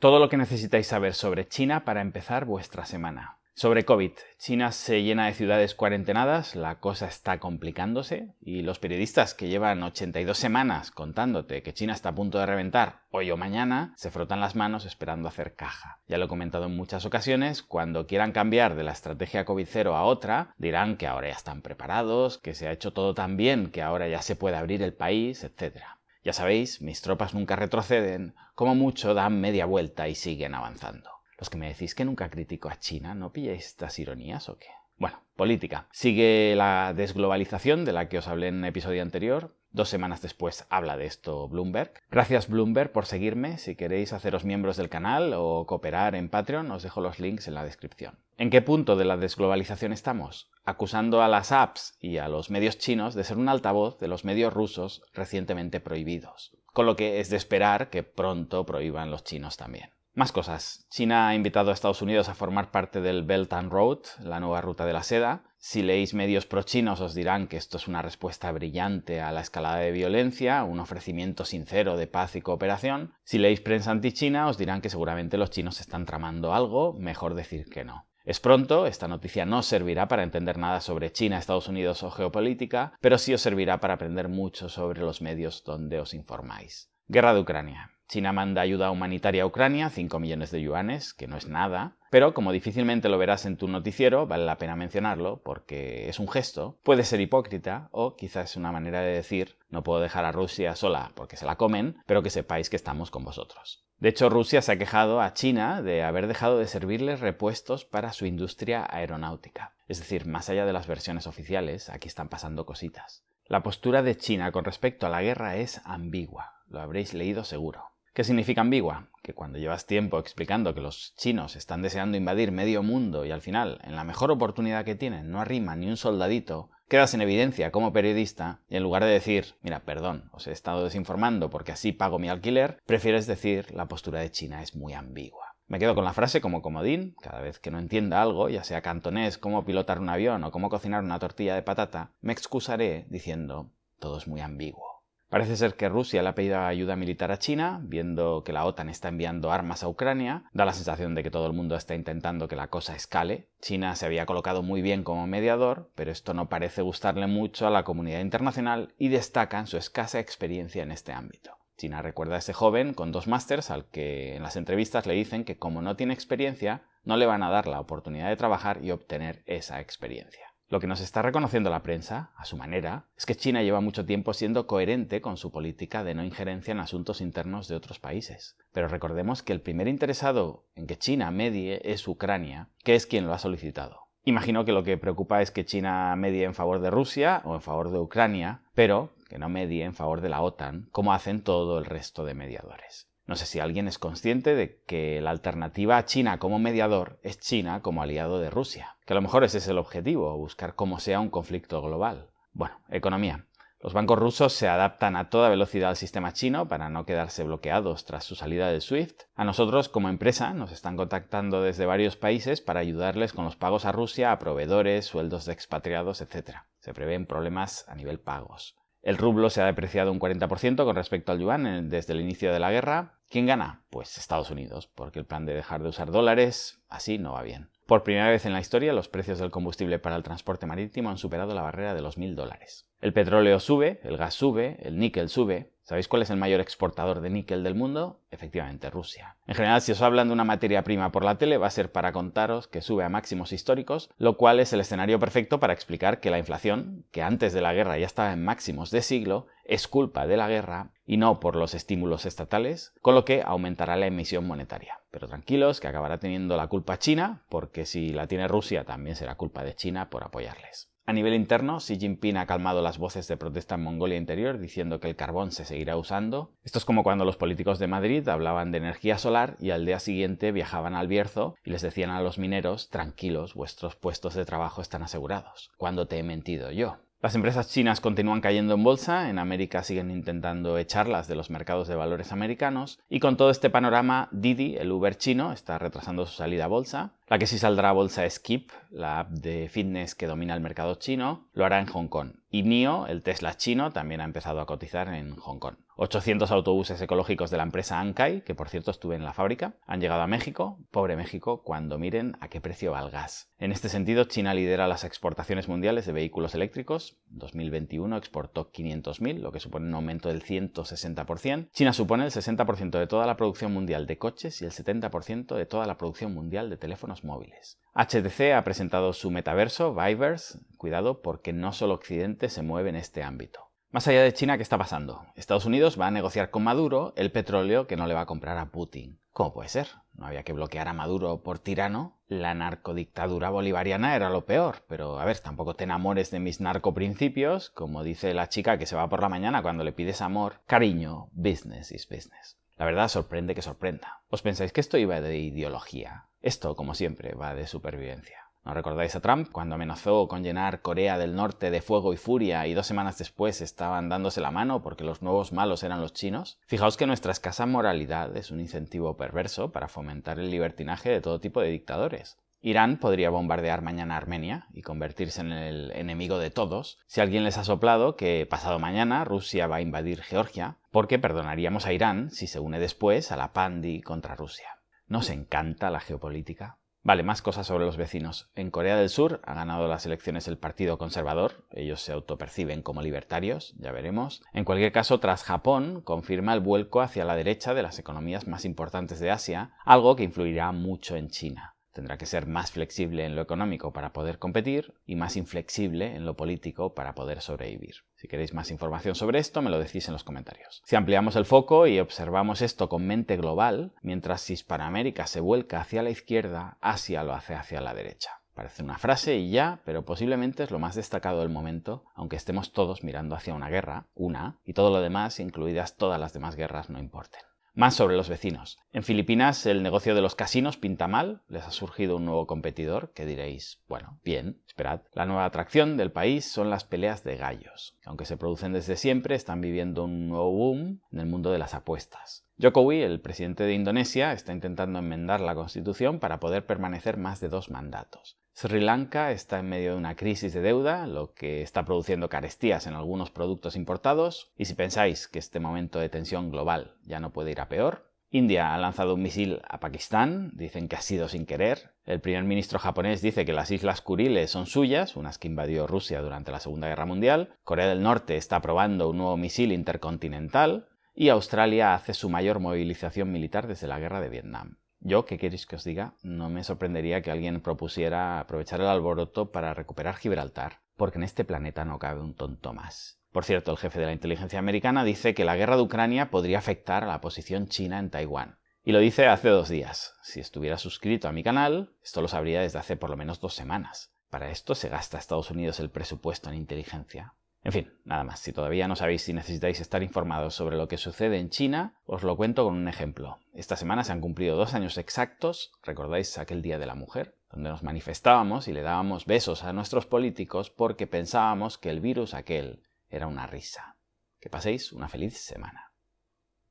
Todo lo que necesitáis saber sobre China para empezar vuestra semana. Sobre COVID, China se llena de ciudades cuarentenadas, la cosa está complicándose y los periodistas que llevan 82 semanas contándote que China está a punto de reventar hoy o mañana se frotan las manos esperando hacer caja. Ya lo he comentado en muchas ocasiones, cuando quieran cambiar de la estrategia COVID-0 a otra, dirán que ahora ya están preparados, que se ha hecho todo tan bien que ahora ya se puede abrir el país, etc. Ya sabéis, mis tropas nunca retroceden, como mucho dan media vuelta y siguen avanzando. Los que me decís que nunca critico a China, ¿no pilláis estas ironías o qué? Bueno, política. Sigue la desglobalización de la que os hablé en un episodio anterior. Dos semanas después habla de esto Bloomberg. Gracias Bloomberg por seguirme. Si queréis haceros miembros del canal o cooperar en Patreon, os dejo los links en la descripción. ¿En qué punto de la desglobalización estamos? Acusando a las apps y a los medios chinos de ser un altavoz de los medios rusos recientemente prohibidos. Con lo que es de esperar que pronto prohíban los chinos también. Más cosas. China ha invitado a Estados Unidos a formar parte del Belt and Road, la nueva ruta de la seda. Si leéis medios pro-chinos os dirán que esto es una respuesta brillante a la escalada de violencia, un ofrecimiento sincero de paz y cooperación. Si leéis prensa anti-China os dirán que seguramente los chinos están tramando algo, mejor decir que no. Es pronto, esta noticia no servirá para entender nada sobre China, Estados Unidos o geopolítica, pero sí os servirá para aprender mucho sobre los medios donde os informáis. Guerra de Ucrania. China manda ayuda humanitaria a Ucrania, 5 millones de yuanes, que no es nada, pero como difícilmente lo verás en tu noticiero, vale la pena mencionarlo porque es un gesto, puede ser hipócrita o quizás una manera de decir no puedo dejar a Rusia sola porque se la comen, pero que sepáis que estamos con vosotros. De hecho, Rusia se ha quejado a China de haber dejado de servirles repuestos para su industria aeronáutica. Es decir, más allá de las versiones oficiales, aquí están pasando cositas. La postura de China con respecto a la guerra es ambigua, lo habréis leído seguro. ¿Qué significa ambigua? Que cuando llevas tiempo explicando que los chinos están deseando invadir medio mundo y al final, en la mejor oportunidad que tienen, no arrima ni un soldadito, quedas en evidencia como periodista y en lugar de decir, mira, perdón, os he estado desinformando porque así pago mi alquiler, prefieres decir, la postura de China es muy ambigua. Me quedo con la frase como comodín, cada vez que no entienda algo, ya sea cantonés, cómo pilotar un avión o cómo cocinar una tortilla de patata, me excusaré diciendo, todo es muy ambiguo. Parece ser que Rusia le ha pedido ayuda militar a China, viendo que la OTAN está enviando armas a Ucrania. Da la sensación de que todo el mundo está intentando que la cosa escale. China se había colocado muy bien como mediador, pero esto no parece gustarle mucho a la comunidad internacional y destacan su escasa experiencia en este ámbito. China recuerda a ese joven con dos másters al que en las entrevistas le dicen que como no tiene experiencia, no le van a dar la oportunidad de trabajar y obtener esa experiencia. Lo que nos está reconociendo la prensa, a su manera, es que China lleva mucho tiempo siendo coherente con su política de no injerencia en asuntos internos de otros países. Pero recordemos que el primer interesado en que China medie es Ucrania, que es quien lo ha solicitado. Imagino que lo que preocupa es que China medie en favor de Rusia o en favor de Ucrania, pero que no medie en favor de la OTAN, como hacen todo el resto de mediadores. No sé si alguien es consciente de que la alternativa a China como mediador es China como aliado de Rusia, que a lo mejor ese es el objetivo, buscar cómo sea un conflicto global. Bueno, economía. Los bancos rusos se adaptan a toda velocidad al sistema chino para no quedarse bloqueados tras su salida del SWIFT. A nosotros, como empresa, nos están contactando desde varios países para ayudarles con los pagos a Rusia, a proveedores, sueldos de expatriados, etc. Se prevén problemas a nivel pagos. El rublo se ha depreciado un 40% con respecto al yuan desde el inicio de la guerra. ¿Quién gana? Pues Estados Unidos, porque el plan de dejar de usar dólares así no va bien. Por primera vez en la historia, los precios del combustible para el transporte marítimo han superado la barrera de los mil dólares. El petróleo sube, el gas sube, el níquel sube, ¿Sabéis cuál es el mayor exportador de níquel del mundo? Efectivamente, Rusia. En general, si os hablan de una materia prima por la tele, va a ser para contaros que sube a máximos históricos, lo cual es el escenario perfecto para explicar que la inflación, que antes de la guerra ya estaba en máximos de siglo, es culpa de la guerra y no por los estímulos estatales, con lo que aumentará la emisión monetaria. Pero tranquilos, que acabará teniendo la culpa China, porque si la tiene Rusia también será culpa de China por apoyarles. A nivel interno, Xi Jinping ha calmado las voces de protesta en Mongolia Interior diciendo que el carbón se seguirá usando. Esto es como cuando los políticos de Madrid hablaban de energía solar y al día siguiente viajaban al Bierzo y les decían a los mineros, tranquilos, vuestros puestos de trabajo están asegurados. ¿Cuándo te he mentido yo? Las empresas chinas continúan cayendo en bolsa, en América siguen intentando echarlas de los mercados de valores americanos y con todo este panorama Didi, el Uber chino, está retrasando su salida a bolsa. La que sí saldrá a bolsa es Keep, la app de fitness que domina el mercado chino, lo hará en Hong Kong. Y NIO, el Tesla chino, también ha empezado a cotizar en Hong Kong. 800 autobuses ecológicos de la empresa Ankai, que por cierto estuve en la fábrica, han llegado a México. Pobre México, cuando miren a qué precio va el gas. En este sentido, China lidera las exportaciones mundiales de vehículos eléctricos. 2021 exportó 500.000, lo que supone un aumento del 160%. China supone el 60% de toda la producción mundial de coches y el 70% de toda la producción mundial de teléfonos móviles. HTC ha presentado su metaverso, Vivers. Cuidado porque no solo Occidente se mueve en este ámbito. Más allá de China, ¿qué está pasando? Estados Unidos va a negociar con Maduro el petróleo que no le va a comprar a Putin. ¿Cómo puede ser? No había que bloquear a Maduro por tirano. La narcodictadura bolivariana era lo peor, pero a ver, tampoco te enamores de mis narcoprincipios, como dice la chica que se va por la mañana cuando le pides amor. Cariño, business is business. La verdad sorprende que sorprenda. ¿Os pensáis que esto iba de ideología? Esto, como siempre, va de supervivencia. ¿No recordáis a Trump cuando amenazó con llenar Corea del Norte de fuego y furia y dos semanas después estaban dándose la mano porque los nuevos malos eran los chinos? Fijaos que nuestra escasa moralidad es un incentivo perverso para fomentar el libertinaje de todo tipo de dictadores. Irán podría bombardear mañana Armenia y convertirse en el enemigo de todos si alguien les ha soplado que pasado mañana Rusia va a invadir Georgia, porque perdonaríamos a Irán si se une después a la Pandi contra Rusia. ¿Nos encanta la geopolítica? Vale, más cosas sobre los vecinos. En Corea del Sur ha ganado las elecciones el Partido Conservador, ellos se autoperciben como libertarios, ya veremos. En cualquier caso, tras Japón, confirma el vuelco hacia la derecha de las economías más importantes de Asia, algo que influirá mucho en China. Tendrá que ser más flexible en lo económico para poder competir y más inflexible en lo político para poder sobrevivir. Si queréis más información sobre esto, me lo decís en los comentarios. Si ampliamos el foco y observamos esto con mente global, mientras Hispanoamérica se vuelca hacia la izquierda, Asia lo hace hacia la derecha. Parece una frase y ya, pero posiblemente es lo más destacado del momento, aunque estemos todos mirando hacia una guerra, una, y todo lo demás, incluidas todas las demás guerras, no importen. Más sobre los vecinos. En Filipinas el negocio de los casinos pinta mal, les ha surgido un nuevo competidor, que diréis, bueno, bien, esperad. La nueva atracción del país son las peleas de gallos, que aunque se producen desde siempre, están viviendo un nuevo boom en el mundo de las apuestas. Jokowi, el presidente de Indonesia, está intentando enmendar la constitución para poder permanecer más de dos mandatos. Sri Lanka está en medio de una crisis de deuda, lo que está produciendo carestías en algunos productos importados, y si pensáis que este momento de tensión global ya no puede ir a peor, India ha lanzado un misil a Pakistán, dicen que ha sido sin querer. El primer ministro japonés dice que las Islas Kuriles son suyas, unas que invadió Rusia durante la Segunda Guerra Mundial. Corea del Norte está probando un nuevo misil intercontinental. Y Australia hace su mayor movilización militar desde la guerra de Vietnam. Yo, ¿qué queréis que os diga? No me sorprendería que alguien propusiera aprovechar el alboroto para recuperar Gibraltar, porque en este planeta no cabe un tonto más. Por cierto, el jefe de la inteligencia americana dice que la guerra de Ucrania podría afectar a la posición china en Taiwán. Y lo dice hace dos días. Si estuviera suscrito a mi canal, esto lo sabría desde hace por lo menos dos semanas. Para esto se gasta Estados Unidos el presupuesto en inteligencia. En fin, nada más. Si todavía no sabéis si necesitáis estar informados sobre lo que sucede en China, os lo cuento con un ejemplo. Esta semana se han cumplido dos años exactos, recordáis aquel Día de la Mujer, donde nos manifestábamos y le dábamos besos a nuestros políticos porque pensábamos que el virus aquel era una risa. Que paséis una feliz semana.